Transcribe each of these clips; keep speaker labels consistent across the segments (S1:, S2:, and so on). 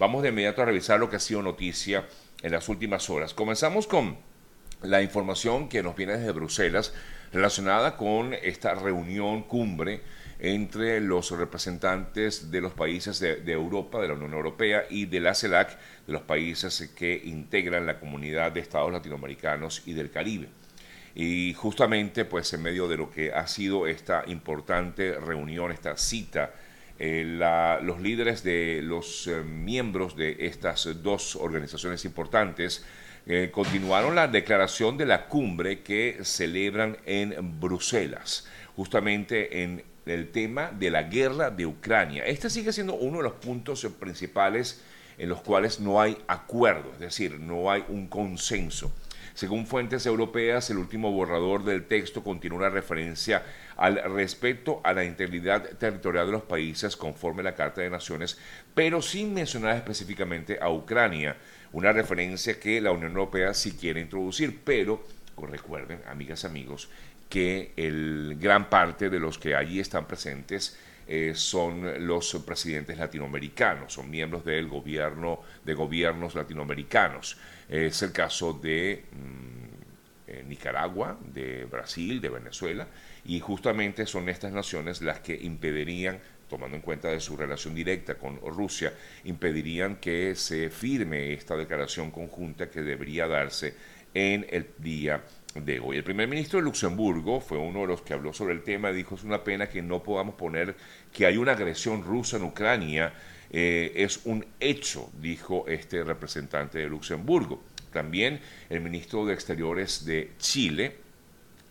S1: Vamos de inmediato a revisar lo que ha sido noticia en las últimas horas. Comenzamos con la información que nos viene desde Bruselas relacionada con esta reunión cumbre entre los representantes de los países de, Europa, de la Unión Europea y de la CELAC, de los países que integran la comunidad de estados latinoamericanos y del Caribe. Y justamente, pues en medio de lo que ha sido esta importante reunión, esta cita, eh, los líderes de los eh, miembros de estas dos organizaciones importantes eh, continuaron la declaración de la cumbre que celebran en Bruselas, justamente en el tema de la guerra de Ucrania. Este sigue siendo uno de los puntos principales en los cuales no hay acuerdo, es decir, no hay un consenso. Según fuentes europeas, el último borrador del texto contiene una referencia al respeto a la integridad territorial de los países conforme la Carta de Naciones, pero sin mencionar específicamente a Ucrania, una referencia que la Unión Europea sí quiere introducir, pero recuerden, amigas, amigos, que el gran parte de los que allí están presentes eh, son los presidentes latinoamericanos, son miembros del gobierno de gobiernos latinoamericanos. Es el caso de mm, eh, Nicaragua, de Brasil, de Venezuela, y justamente son estas naciones las que impedirían tomando en cuenta de su relación directa con Rusia, impedirían que se firme esta declaración conjunta que debería darse en el día de hoy. El primer ministro de Luxemburgo fue uno de los que habló sobre el tema, dijo es una pena que no podamos poner que hay una agresión rusa en Ucrania, eh, es un hecho, dijo este representante de Luxemburgo. También el ministro de Exteriores de Chile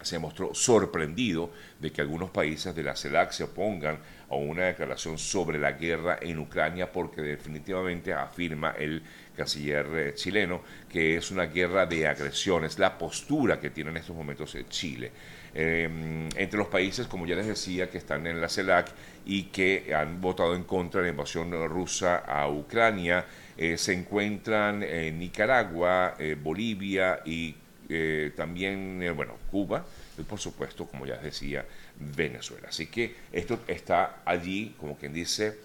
S1: se mostró sorprendido de que algunos países de la CELAC se opongan a una declaración sobre la guerra en Ucrania porque definitivamente afirma el canciller eh, chileno que es una guerra de agresiones, la postura que tiene en estos momentos eh, Chile. Em, entre los países, como ya les decía, que están en la CELAC y que han votado en contra de la invasión rusa a Ucrania, eh, se encuentran Nicaragua, Bolivia y también, bueno, Cuba, y por supuesto, como ya decía, Venezuela. Así que esto está allí, como quien dice,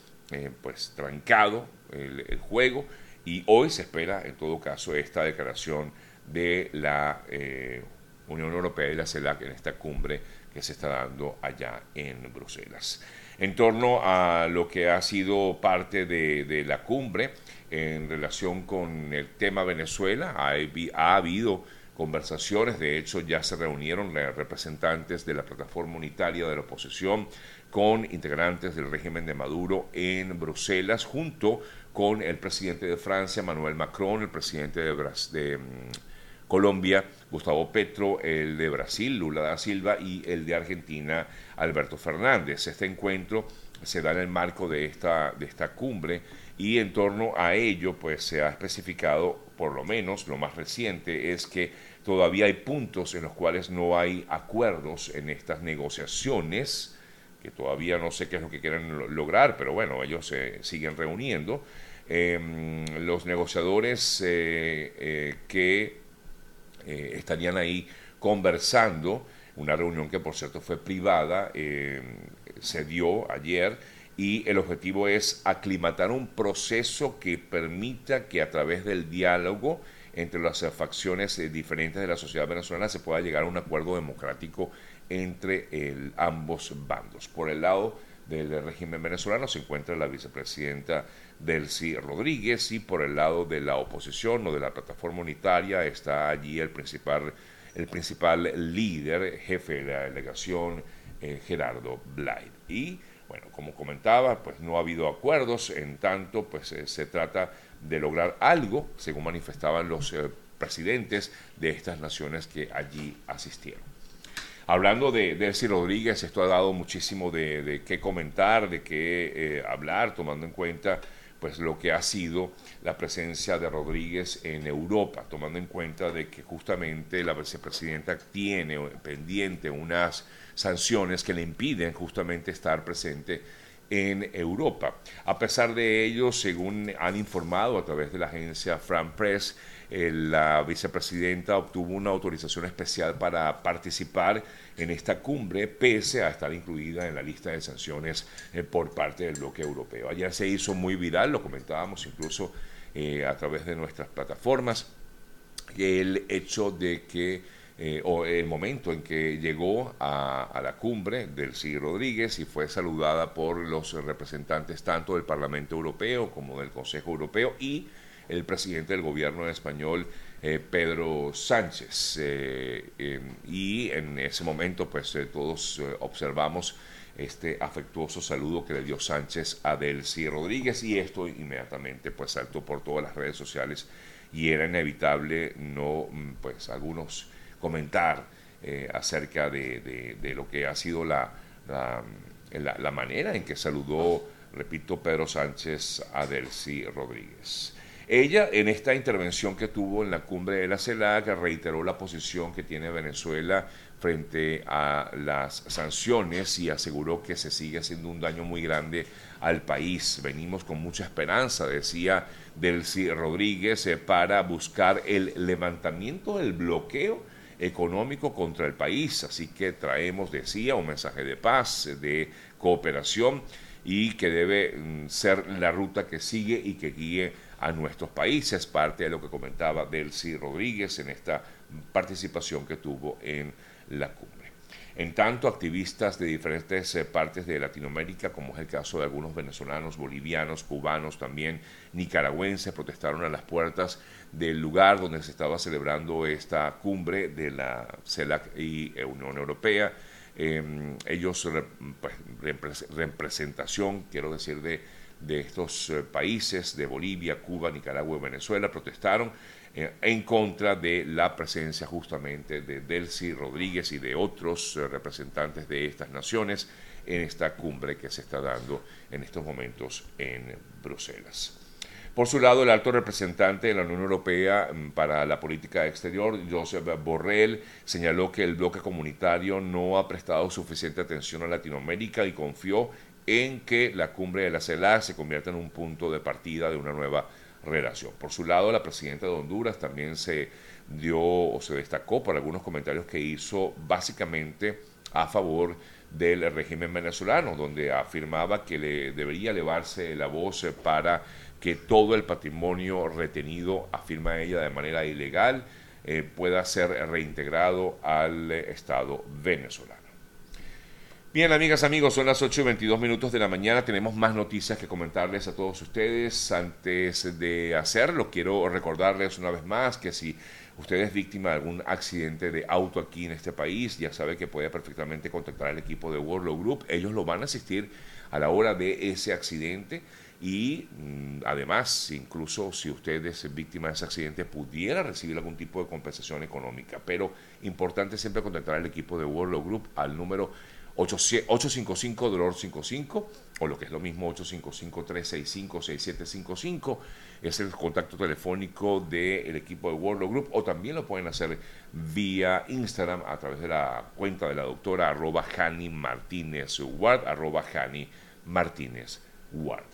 S1: pues trancado el juego y hoy se espera, en todo caso, esta declaración de la eh, Unión Europea y la CELAC en esta cumbre que se está dando allá en Bruselas. En torno a lo que ha sido parte de, la cumbre en relación con el tema Venezuela, ha habido conversaciones, de hecho ya se reunieron representantes de la plataforma unitaria de la oposición con integrantes del régimen de Maduro en Bruselas, junto con el presidente de Francia, Manuel Macron, el presidente de, de mm, Colombia, Gustavo Petro, el de Brasil, Lula da Silva, y el de Argentina, Alberto Fernández. Este encuentro se da en el marco de esta, de esta cumbre y en torno a ello pues se ha especificado, por lo menos lo más reciente, es que todavía hay puntos en los cuales no hay acuerdos en estas negociaciones que todavía no sé qué es lo que quieren lograr, pero bueno, ellos se siguen reuniendo. Em, los negociadores eh, eh, que eh, estarían ahí conversando, una reunión que por cierto fue privada, em, se dio ayer y el objetivo es aclimatar un proceso que permita que a través del diálogo entre las facciones diferentes de la sociedad venezolana se pueda llegar a un acuerdo democrático entre ambos bandos. Por el lado del régimen venezolano se encuentra la vicepresidenta Delcy Rodríguez y por el lado de la oposición o de la plataforma unitaria está allí el principal, el principal líder, jefe de la delegación, eh, Gerardo Blay. Y bueno, como comentaba, pues no ha habido acuerdos, en tanto pues eh, se trata de lograr algo, según manifestaban los eh, presidentes de estas naciones que allí asistieron. Hablando de Delcy Rodríguez, esto ha dado muchísimo de, qué comentar, de qué hablar, tomando en cuenta pues lo que ha sido la presencia de Rodríguez en Europa, tomando en cuenta de que justamente la vicepresidenta tiene pendiente unas sanciones que le impiden justamente estar presente en Europa. A pesar de ello, según han informado a través de la agencia Fran Press, eh, la vicepresidenta obtuvo una autorización especial para participar en esta cumbre, pese a estar incluida en la lista de sanciones eh, por parte del bloque europeo. Ayer se hizo muy viral, lo comentábamos incluso eh, a través de nuestras plataformas, el hecho de que o el momento en que llegó a, a, la cumbre del Sí Rodríguez y fue saludada por los representantes tanto del Parlamento Europeo como del Consejo Europeo y el presidente del gobierno español, eh, Pedro Sánchez. Eh, y en ese momento, pues eh, todos observamos este afectuoso saludo que le dio Sánchez a Delcy Rodríguez y esto inmediatamente pues saltó por todas las redes sociales y era inevitable no mm, pues algunos comentar acerca de, lo que ha sido la, manera en que saludó repito Pedro Sánchez a Delcy Rodríguez. Ella, en esta intervención que tuvo en la cumbre de la CELAC, reiteró la posición que tiene Venezuela frente a las sanciones y aseguró que se sigue haciendo un daño muy grande al país. Venimos con mucha esperanza, decía Delcy Rodríguez, eh, para buscar el levantamiento del bloqueo económico contra el país. Así que traemos, decía, un mensaje de paz, de cooperación y que debe mm, ser la ruta que sigue y que guíe a nuestros países, parte de lo que comentaba Delcy Rodríguez en esta participación que tuvo en la cumbre. En tanto, activistas de diferentes eh, partes de Latinoamérica, como es el caso de algunos venezolanos, bolivianos, cubanos, también nicaragüenses, protestaron a las puertas del lugar donde se estaba celebrando esta cumbre de la CELAC y Unión Europea. Em, ellos, pues, representación, quiero decir, de de estos eh, países, de Bolivia, Cuba, Nicaragua y Venezuela, protestaron eh, en contra de la presencia justamente de Delcy Rodríguez y de otros eh, representantes de estas naciones en esta cumbre que se está dando en estos momentos en Bruselas. Por su lado, el alto representante de la Unión Europea mm, para la política exterior, Josep Borrell, señaló que el bloque comunitario no ha prestado suficiente atención a Latinoamérica y confió en que la cumbre de la CELAC se convierta en un punto de partida de una nueva relación. Por su lado, la presidenta de Honduras también se dio o se destacó por algunos comentarios que hizo básicamente a favor del régimen venezolano, donde afirmaba que le debería elevarse la voz para que todo el patrimonio retenido, afirma ella de manera ilegal, eh, pueda ser reintegrado al Estado venezolano. Bien, amigas, amigos, son las 8 y 22 minutos de la mañana. Tenemos más noticias que comentarles a todos ustedes. Antes de hacerlo, quiero recordarles una vez más que si usted es víctima de algún accidente de auto aquí en este país, ya sabe que puede perfectamente contactar al equipo de World Group. Ellos lo van a asistir a la hora de ese accidente y mm, además, incluso si usted es víctima de ese accidente, pudiera recibir algún tipo de compensación económica. Pero importante siempre contactar al equipo de World Group al número 855 dolor 55 o lo que es lo mismo 855-365-6755 es el contacto telefónico del equipo de World Group o también lo pueden hacer vía Instagram a través de la cuenta de la doctora arroba Jani Martínez Ward arroba Jani Martínez Ward.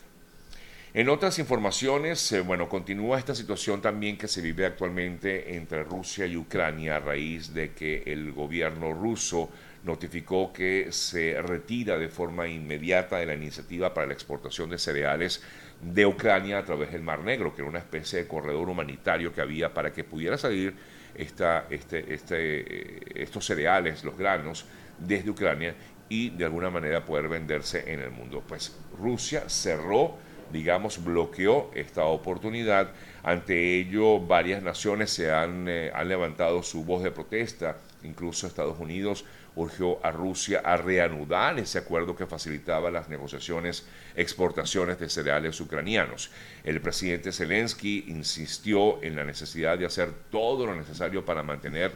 S1: En otras informaciones, eh, bueno, continúa esta situación también que se vive actualmente entre Rusia y Ucrania a raíz de que el gobierno ruso notificó que se retira de forma inmediata de la iniciativa para la exportación de cereales de Ucrania a través del Mar Negro, que era una especie de corredor humanitario que había para que pudiera salir este, este, eh, estos cereales, los granos, desde Ucrania y de alguna manera poder venderse en el mundo. Pues Rusia cerró, digamos, bloqueó esta oportunidad. Ante ello, varias naciones se han, eh, han levantado su voz de protesta, incluso Estados Unidos urgió a Rusia a reanudar ese acuerdo que facilitaba las negociaciones exportaciones de cereales ucranianos. El presidente Zelensky insistió en la necesidad de hacer todo lo necesario para mantener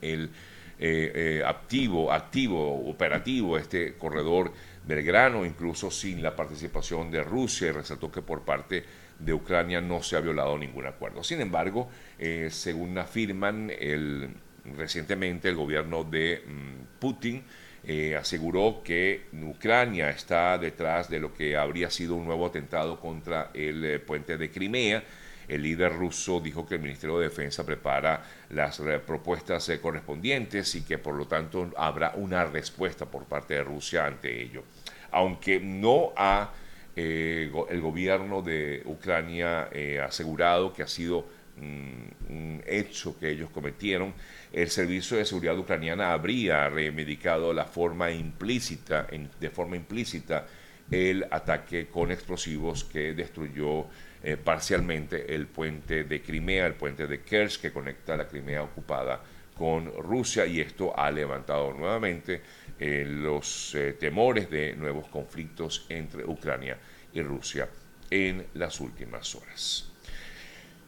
S1: el eh, eh, activo, activo, operativo este corredor del grano, incluso sin la participación de Rusia, y resaltó que por parte de Ucrania no se ha violado ningún acuerdo. Sin embargo, eh, según afirman el Recientemente el gobierno de mm, Putin eh, aseguró que Ucrania está detrás de lo que habría sido un nuevo atentado contra el eh, puente de Crimea. El líder ruso dijo que el Ministerio de Defensa prepara las eh, propuestas correspondientes y que por lo tanto habrá una respuesta por parte de Rusia ante ello. Aunque no ha el gobierno de Ucrania asegurado que ha sido mm, un hecho que ellos cometieron, el Servicio de Seguridad Ucraniana habría remedicado la forma implícita, de forma implícita el ataque con explosivos que destruyó eh, parcialmente el puente de Crimea, el puente de Kerch que conecta la Crimea ocupada con Rusia y esto ha levantado nuevamente eh, los eh, temores de nuevos conflictos entre Ucrania y Rusia en las últimas horas.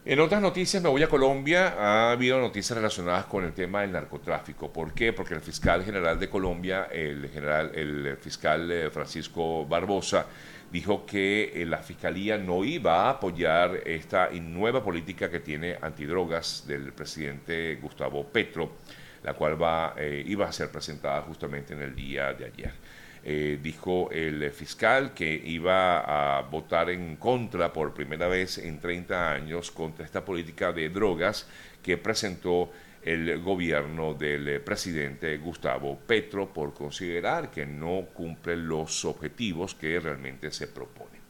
S1: En otras noticias me voy a Colombia. Ha habido noticias relacionadas con el tema del narcotráfico. ¿Por qué? Porque el fiscal general de Colombia, el, general, el fiscal Francisco Barbosa, dijo que eh, la fiscalía no iba a apoyar esta nueva política que tiene antidrogas del presidente Gustavo Petro, la cual eh, iba a ser presentada justamente en el día de ayer. Eh, dijo el fiscal que iba a votar en contra por primera vez en 30 años contra esta política de drogas que presentó el gobierno del presidente Gustavo Petro por considerar que no cumple los objetivos que realmente se propone.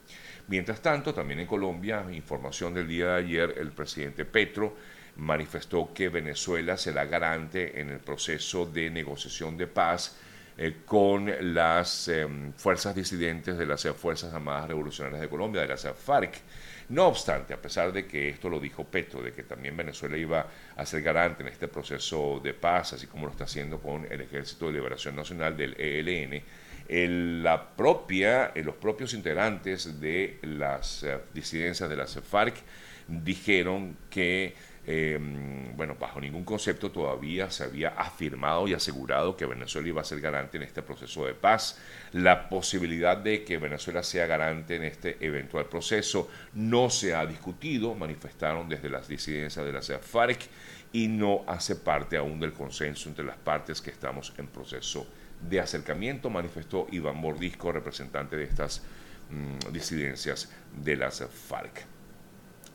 S1: Mientras tanto, también en Colombia, información del día de ayer, el presidente Petro manifestó que Venezuela será garante en el proceso de negociación de paz eh, con las em, fuerzas disidentes de las Fuerzas Armadas Revolucionarias de Colombia, de las FARC. No obstante, a pesar de que esto lo dijo Petro, de que también Venezuela iba a ser garante en este proceso de paz, así como lo está haciendo con el Ejército de Liberación Nacional del ELN, la propia, los propios integrantes de las eh, disidencias de las FARC dijeron que Em, bueno, bajo ningún concepto todavía se había afirmado y asegurado que Venezuela iba a ser garante en este proceso de paz. La posibilidad de que Venezuela sea garante en este eventual proceso no se ha discutido, manifestaron desde las disidencias de la FARC y no hace parte aún del consenso entre las partes que estamos en proceso de acercamiento, manifestó Iván Mordisco, representante de estas mm, disidencias de las FARC.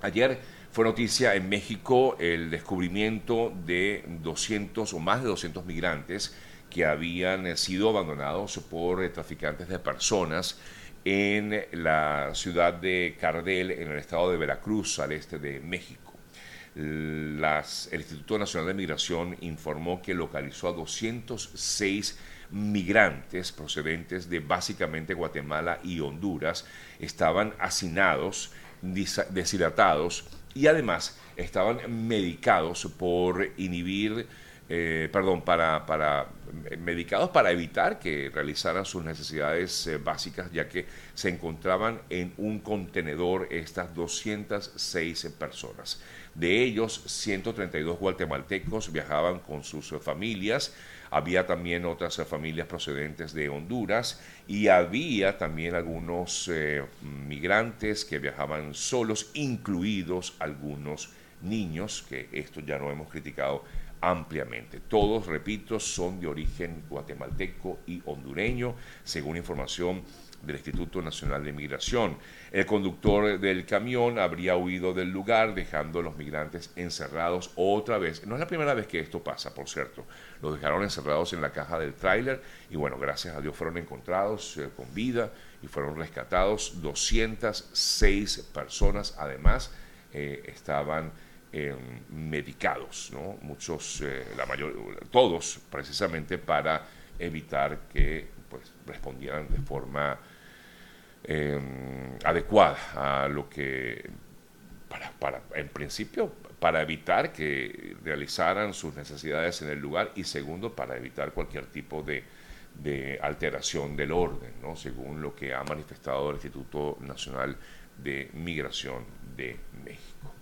S1: Ayer fue noticia en México el descubrimiento de 200 o más de 200 migrantes que habían sido abandonados por traficantes de personas en la ciudad de Cardel, en el estado de Veracruz, al este de México. Las, el Instituto Nacional de Migración informó que localizó a 206 migrantes procedentes de básicamente Guatemala y Honduras. Estaban hacinados, deshidratados y además estaban medicados por inhibir, eh, perdón, para, para, medicados para evitar que realizaran sus necesidades eh, básicas, ya que se encontraban en un contenedor estas 206 personas. De ellos, 132 guatemaltecos viajaban con sus familias, había también otras familias procedentes de Honduras y había también algunos eh, migrantes que viajaban solos, incluidos algunos niños, que esto ya lo hemos criticado ampliamente. Todos, repito, son de origen guatemalteco y hondureño, según información del Instituto Nacional de Migración. El conductor del camión habría huido del lugar dejando a los migrantes encerrados otra vez. No es la primera vez que esto pasa, por cierto. Los dejaron encerrados en la caja del tráiler y bueno, gracias a Dios fueron encontrados eh, con vida y fueron rescatados 206 personas. Además, eh, estaban em, medicados, ¿no? Muchos, eh, la mayor, todos precisamente para evitar que pues, respondieran de forma Em, adecuada a lo que, para, para, en principio, para evitar que realizaran sus necesidades en el lugar y segundo, para evitar cualquier tipo de, de alteración del orden, ¿no? según lo que ha manifestado el Instituto Nacional de Migración de México.